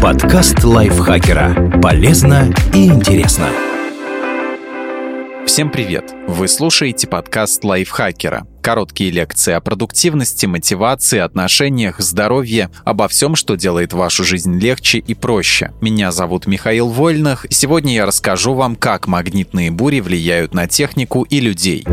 Подкаст лайфхакера. Полезно и интересно. Всем привет! Вы слушаете подкаст лайфхакера. Короткие лекции о продуктивности, мотивации, отношениях, здоровье, обо всем, что делает вашу жизнь легче и проще. Меня зовут Михаил Вольных, сегодня я расскажу вам, как магнитные бури влияют на технику и людей.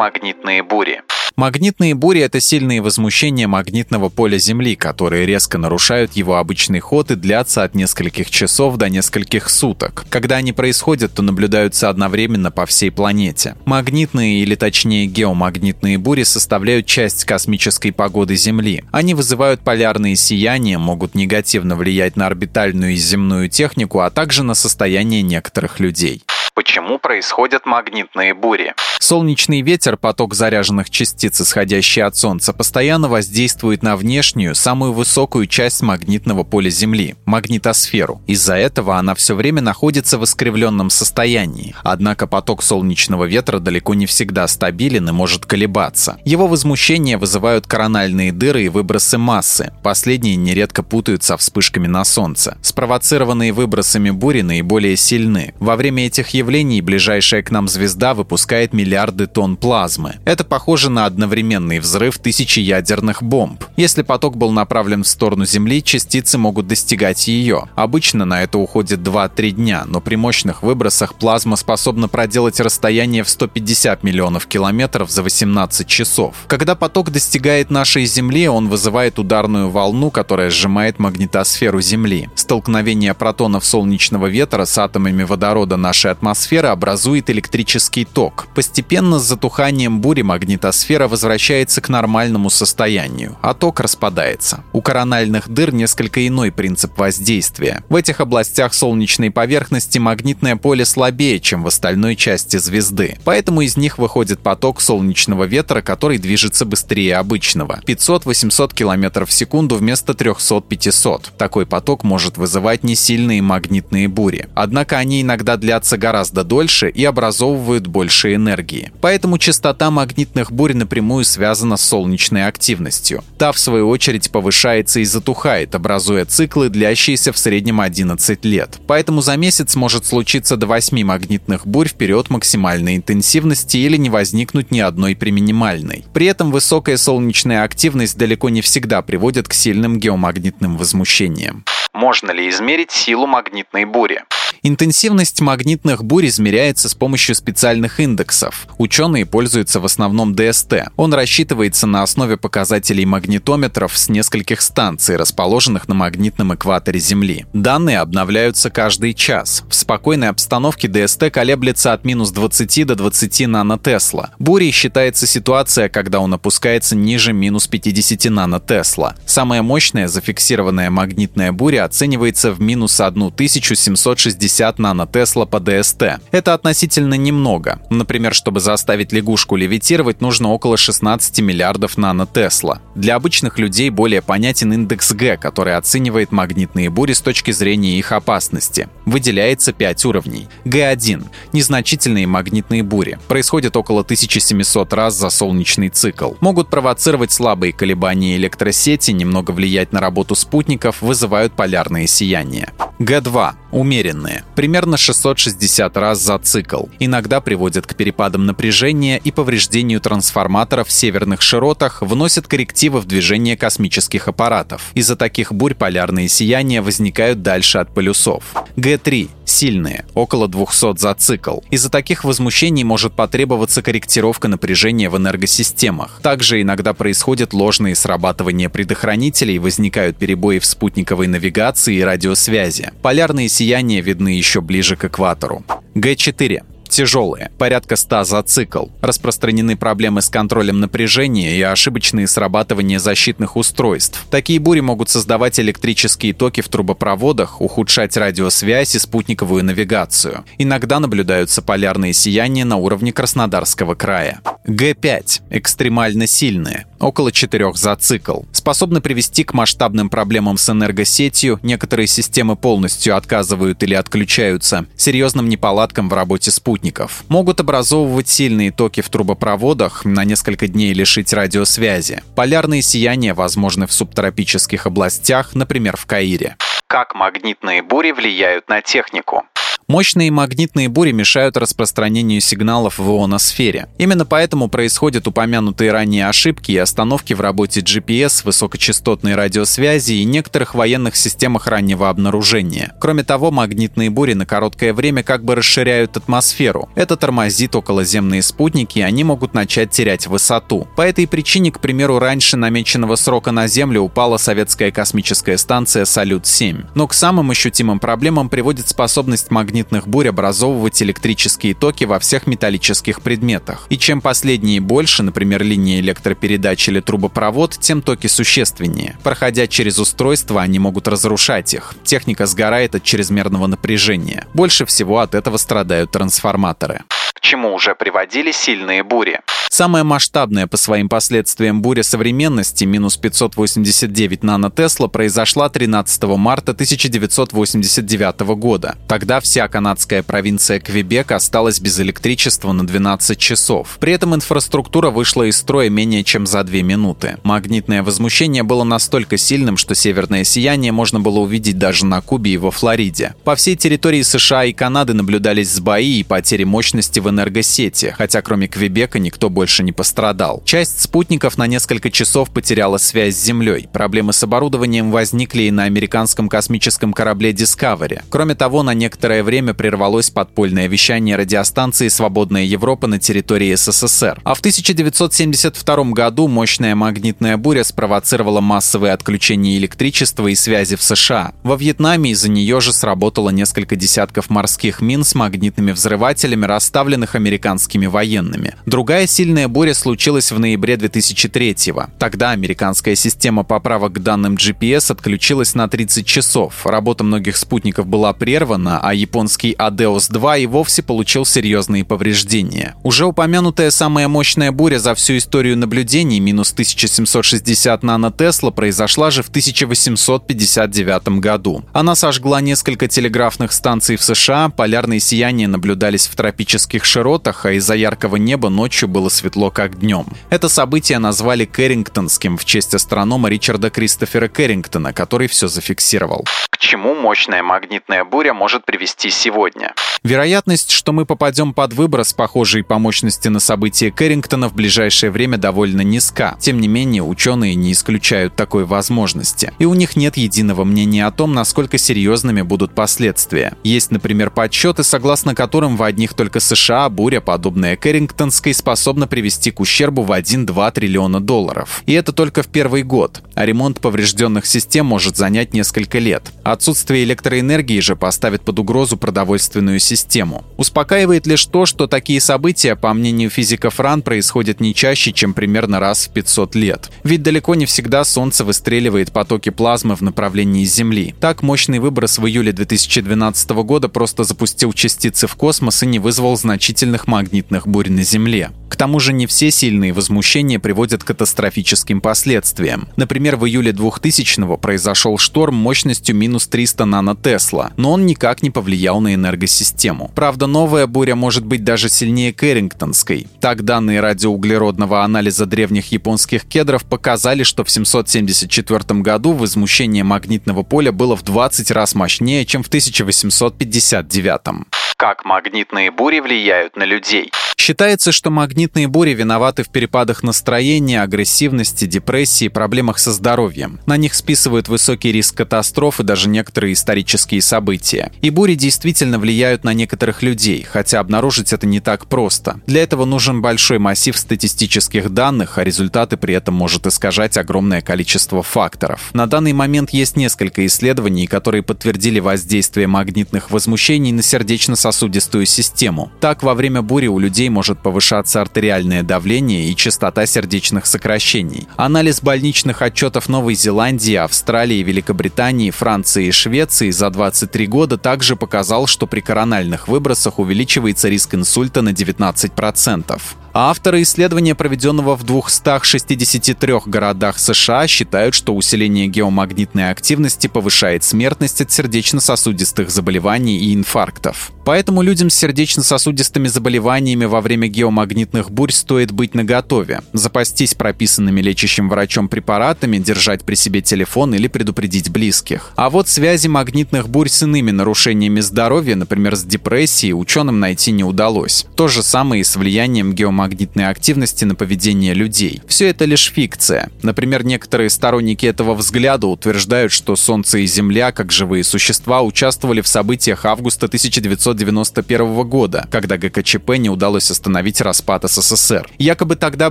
Магнитные бури? Магнитные бури — это сильные возмущения магнитного поля Земли, которые резко нарушают его обычный ход и длятся от нескольких часов до нескольких суток. Когда они происходят, то наблюдаются одновременно по всей планете. Магнитные или точнее геомагнитные бури составляют часть космической погоды Земли. Они вызывают полярные сияния, могут негативно влиять на орбитальную и земную технику, а также на состояние некоторых людей. Почему происходят магнитные бури? Солнечный ветер, поток заряженных частиц, исходящий от Солнца, постоянно воздействует на внешнюю, самую высокую часть магнитного поля Земли – магнитосферу. Из-за этого она все время находится в искривленном состоянии. Однако поток солнечного ветра далеко не всегда стабилен и может колебаться. Его возмущение вызывают корональные дыры и выбросы массы. Последние нередко путают со вспышками на Солнце. Спровоцированные выбросами бури наиболее сильны. Во время этих явлений ближайшая к нам звезда выпускает миллиарды тонн плазмы. Это похоже на одновременный взрыв тысячи ядерных бомб. Если поток был направлен в сторону Земли, частицы могут достигать ее. Обычно на это уходит 2-3 дня, но при мощных выбросах плазма способна проделать расстояние в 150 миллионов километров за 18 часов. Когда поток достигает нашей Земли, он вызывает ударную волну, которая сжимает магнитосферу Земли. Столкновение протонов солнечного ветра с атомами водорода нашей атмосферы образует электрический ток. Постепенно с затуханием бури магнитосфера возвращается к нормальному состоянию, а ток распадается. У корональных дыр несколько иной принцип воздействия. В этих областях солнечной поверхности магнитное поле слабее, чем в остальной части звезды. Поэтому из них выходит поток солнечного ветра, который движется быстрее обычного. 500-800 км в секунду вместо 300-500. Такой поток может вызывать несильные магнитные бури. Однако они иногда длятся гораздо дольше и образовывают больше энергии. Поэтому частота магнитных бурь напрямую связана с солнечной активностью. Та, в свою очередь, повышается и затухает, образуя циклы, длящиеся в среднем 11 лет. Поэтому за месяц может случиться до 8 магнитных бурь в период максимальной интенсивности или не возникнуть ни одной при минимальной. При этом высокая солнечная активность далеко не всегда приводит к сильным геомагнитным возмущениям. Можно ли измерить силу магнитной бури? Интенсивность магнитных бурь измеряется с помощью специальных индексов. Ученые пользуются в основном ДСТ. Он рассчитывается на основе показателей магнитометров с нескольких станций, расположенных на магнитном экваторе Земли. Данные обновляются каждый час. В спокойной обстановке ДСТ колеблется от минус 20 до 20 нанотесла. Бурей считается ситуация, когда он опускается ниже минус 50 нанотесла. Самая мощная зафиксированная магнитная буря оценивается в минус 1760 50 нанотесла по ДСТ. Это относительно немного. Например, чтобы заставить лягушку левитировать, нужно около 16 миллиардов нанотесла. Для обычных людей более понятен индекс Г, который оценивает магнитные бури с точки зрения их опасности. Выделяется 5 уровней. Г1 – незначительные магнитные бури. Происходят около 1700 раз за солнечный цикл. Могут провоцировать слабые колебания электросети, немного влиять на работу спутников, вызывают полярные сияния. Г2 – умеренные, примерно 660 раз за цикл. Иногда приводят к перепадам напряжения и повреждению трансформаторов в северных широтах, вносят коррективы в движение космических аппаратов. Из-за таких бурь полярные сияния возникают дальше от полюсов. Г3 – сильные, около 200 за цикл. Из-за таких возмущений может потребоваться корректировка напряжения в энергосистемах. Также иногда происходят ложные срабатывания предохранителей, возникают перебои в спутниковой навигации и радиосвязи. Полярные сияния видны еще ближе к экватору. Г4 тяжелые, порядка 100 за цикл. Распространены проблемы с контролем напряжения и ошибочные срабатывания защитных устройств. Такие бури могут создавать электрические токи в трубопроводах, ухудшать радиосвязь и спутниковую навигацию. Иногда наблюдаются полярные сияния на уровне Краснодарского края. Г5 – экстремально сильные, около 4 за цикл. Способны привести к масштабным проблемам с энергосетью, некоторые системы полностью отказывают или отключаются, серьезным неполадкам в работе спутника спутников. Могут образовывать сильные токи в трубопроводах, на несколько дней лишить радиосвязи. Полярные сияния возможны в субтропических областях, например, в Каире. Как магнитные бури влияют на технику? Мощные магнитные бури мешают распространению сигналов в ионосфере. Именно поэтому происходят упомянутые ранее ошибки и остановки в работе GPS, высокочастотной радиосвязи и некоторых военных системах раннего обнаружения. Кроме того, магнитные бури на короткое время как бы расширяют атмосферу. Это тормозит околоземные спутники, и они могут начать терять высоту. По этой причине, к примеру, раньше намеченного срока на Землю упала советская космическая станция «Салют-7». Но к самым ощутимым проблемам приводит способность магнитных магнитных бурь образовывать электрические токи во всех металлических предметах. И чем последние больше, например, линии электропередач или трубопровод, тем токи существеннее. Проходя через устройство, они могут разрушать их. Техника сгорает от чрезмерного напряжения. Больше всего от этого страдают трансформаторы. К чему уже приводили сильные бури? Самая масштабная по своим последствиям буря современности, минус 589 нанотесла, произошла 13 марта 1989 года. Тогда вся канадская провинция Квебек осталась без электричества на 12 часов. При этом инфраструктура вышла из строя менее чем за 2 минуты. Магнитное возмущение было настолько сильным, что северное сияние можно было увидеть даже на Кубе и во Флориде. По всей территории США и Канады наблюдались сбои и потери мощности в энергосети, хотя кроме Квебека никто больше больше не пострадал. Часть спутников на несколько часов потеряла связь с Землей. Проблемы с оборудованием возникли и на американском космическом корабле Discovery. Кроме того, на некоторое время прервалось подпольное вещание радиостанции «Свободная Европа» на территории СССР. А в 1972 году мощная магнитная буря спровоцировала массовые отключения электричества и связи в США. Во Вьетнаме из-за нее же сработало несколько десятков морских мин с магнитными взрывателями, расставленных американскими военными. Другая сильная Сильная буря случилась в ноябре 2003-го. Тогда американская система поправок к данным GPS отключилась на 30 часов. Работа многих спутников была прервана, а японский Адеос-2 и вовсе получил серьезные повреждения. Уже упомянутая самая мощная буря за всю историю наблюдений, минус 1760 нанотесла, произошла же в 1859 году. Она сожгла несколько телеграфных станций в США, полярные сияния наблюдались в тропических широтах, а из-за яркого неба ночью было светло как днем. Это событие назвали Кэррингтонским в честь астронома Ричарда Кристофера Кэррингтона, который все зафиксировал. К чему мощная магнитная буря может привести сегодня? Вероятность, что мы попадем под выброс, похожий по мощности на событие Кэррингтона, в ближайшее время довольно низка. Тем не менее, ученые не исключают такой возможности. И у них нет единого мнения о том, насколько серьезными будут последствия. Есть, например, подсчеты, согласно которым в одних только США буря, подобная Кэррингтонской, способна привести к ущербу в 1-2 триллиона долларов. И это только в первый год. А ремонт поврежденных систем может занять несколько лет. Отсутствие электроэнергии же поставит под угрозу продовольственную систему. Успокаивает лишь то, что такие события, по мнению физиков РАН, происходят не чаще, чем примерно раз в 500 лет. Ведь далеко не всегда Солнце выстреливает потоки плазмы в направлении Земли. Так, мощный выброс в июле 2012 года просто запустил частицы в космос и не вызвал значительных магнитных бурь на Земле. К тому же не все сильные возмущения приводят к катастрофическим последствиям. Например, в июле 2000-го произошел шторм мощностью минус 300 нанотесла, но он никак не повлиял на энергосистему систему. Правда, новая буря может быть даже сильнее Кэррингтонской. Так, данные радиоуглеродного анализа древних японских кедров показали, что в 774 году возмущение магнитного поля было в 20 раз мощнее, чем в 1859. Как магнитные бури влияют на людей? Считается, что магнитные бури виноваты в перепадах настроения, агрессивности, депрессии, проблемах со здоровьем. На них списывают высокий риск катастроф и даже некоторые исторические события. И бури действительно влияют на некоторых людей, хотя обнаружить это не так просто. Для этого нужен большой массив статистических данных, а результаты при этом может искажать огромное количество факторов. На данный момент есть несколько исследований, которые подтвердили воздействие магнитных возмущений на сердечно-сосудистую систему. Так, во время бури у людей может повышаться артериальное давление и частота сердечных сокращений. Анализ больничных отчетов Новой Зеландии, Австралии, Великобритании, Франции и Швеции за 23 года также показал, что при корональных выбросах увеличивается риск инсульта на 19%. Авторы исследования, проведенного в 263 городах США, считают, что усиление геомагнитной активности повышает смертность от сердечно-сосудистых заболеваний и инфарктов. Поэтому людям с сердечно-сосудистыми заболеваниями во время геомагнитных бурь стоит быть наготове, запастись прописанными лечащим врачом препаратами, держать при себе телефон или предупредить близких. А вот связи магнитных бурь с иными нарушениями здоровья, например, с депрессией, ученым найти не удалось. То же самое и с влиянием геомагнитной активности на поведение людей. Все это лишь фикция. Например, некоторые сторонники этого взгляда утверждают, что Солнце и Земля, как живые существа, участвовали в событиях августа 1991 года, когда ГКЧП не удалось остановить распад СССР. Якобы тогда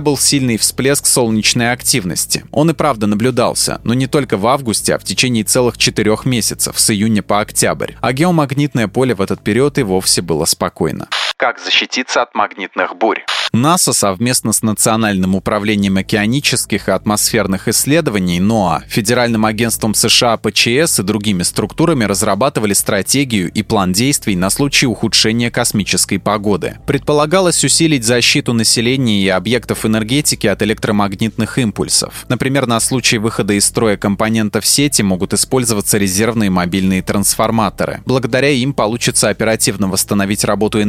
был сильный всплеск солнечной активности. Он и правда наблюдался, но не только в августе, а в течение целых четырех месяцев, с июня по октябрь. А геомагнитное поле в этот период и вовсе было спокойно. Как защититься от магнитных бурь? НАСА совместно с Национальным управлением океанических и атмосферных исследований НОА, Федеральным агентством США ПЧС и другими структурами разрабатывали стратегию и план действий на случай ухудшения космической погоды. Предполагалось усилить защиту населения и объектов энергетики от электромагнитных импульсов. Например, на случай выхода из строя компонентов сети могут использоваться резервные мобильные трансформаторы. Благодаря им получится оперативно восстановить работу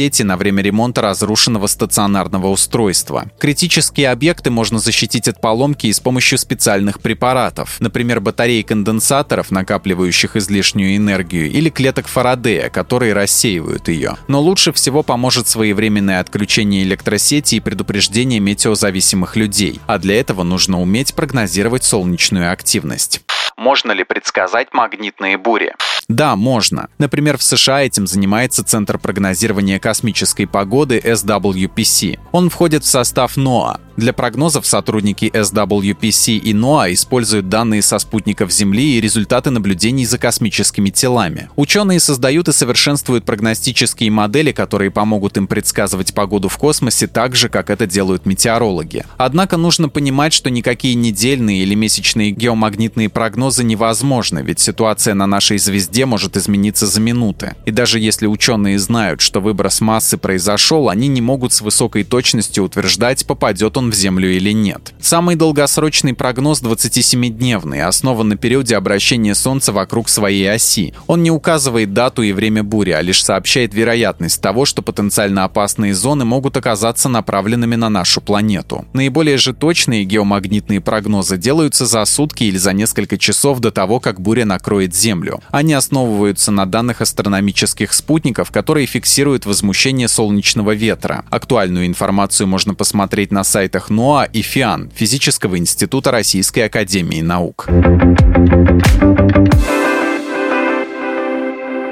энергосети на время ремонта разрушенного стационарного устройства. Критические объекты можно защитить от поломки и с помощью специальных препаратов, например, батарей конденсаторов, накапливающих излишнюю энергию, или клеток Фарадея, которые рассеивают ее. Но лучше всего поможет своевременное отключение электросети и предупреждение метеозависимых людей, а для этого нужно уметь прогнозировать солнечную активность. Можно ли предсказать магнитные бури? Да, можно. Например, в США этим занимается Центр прогнозирования космической погоды SWPC. Он входит в состав NOAA. Для прогнозов сотрудники SWPC и NOAA используют данные со спутников Земли и результаты наблюдений за космическими телами. Ученые создают и совершенствуют прогностические модели, которые помогут им предсказывать погоду в космосе так же, как это делают метеорологи. Однако нужно понимать, что никакие недельные или месячные геомагнитные прогнозы невозможны, ведь ситуация на нашей звезде может измениться за минуты. И даже если ученые знают, что выброс массы произошел, они не могут с высокой точностью утверждать, попадет он в Землю или нет. Самый долгосрочный прогноз 27-дневный, основан на периоде обращения Солнца вокруг своей оси. Он не указывает дату и время бури, а лишь сообщает вероятность того, что потенциально опасные зоны могут оказаться направленными на нашу планету. Наиболее же точные геомагнитные прогнозы делаются за сутки или за несколько часов до того, как буря накроет Землю. Они основываются на данных астрономических спутников, которые фиксируют возмущение солнечного ветра. Актуальную информацию можно посмотреть на сайтах НОА и ФИАН Физического института Российской Академии Наук.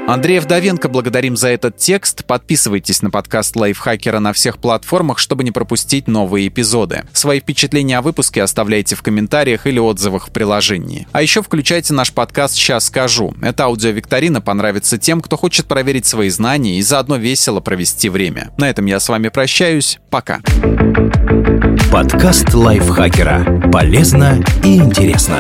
Андрея Вдовенко благодарим за этот текст. Подписывайтесь на подкаст Лайфхакера на всех платформах, чтобы не пропустить новые эпизоды. Свои впечатления о выпуске оставляйте в комментариях или отзывах в приложении. А еще включайте наш подкаст «Сейчас скажу». Эта аудиовикторина понравится тем, кто хочет проверить свои знания и заодно весело провести время. На этом я с вами прощаюсь. Пока. Подкаст Лайфхакера. Полезно и интересно.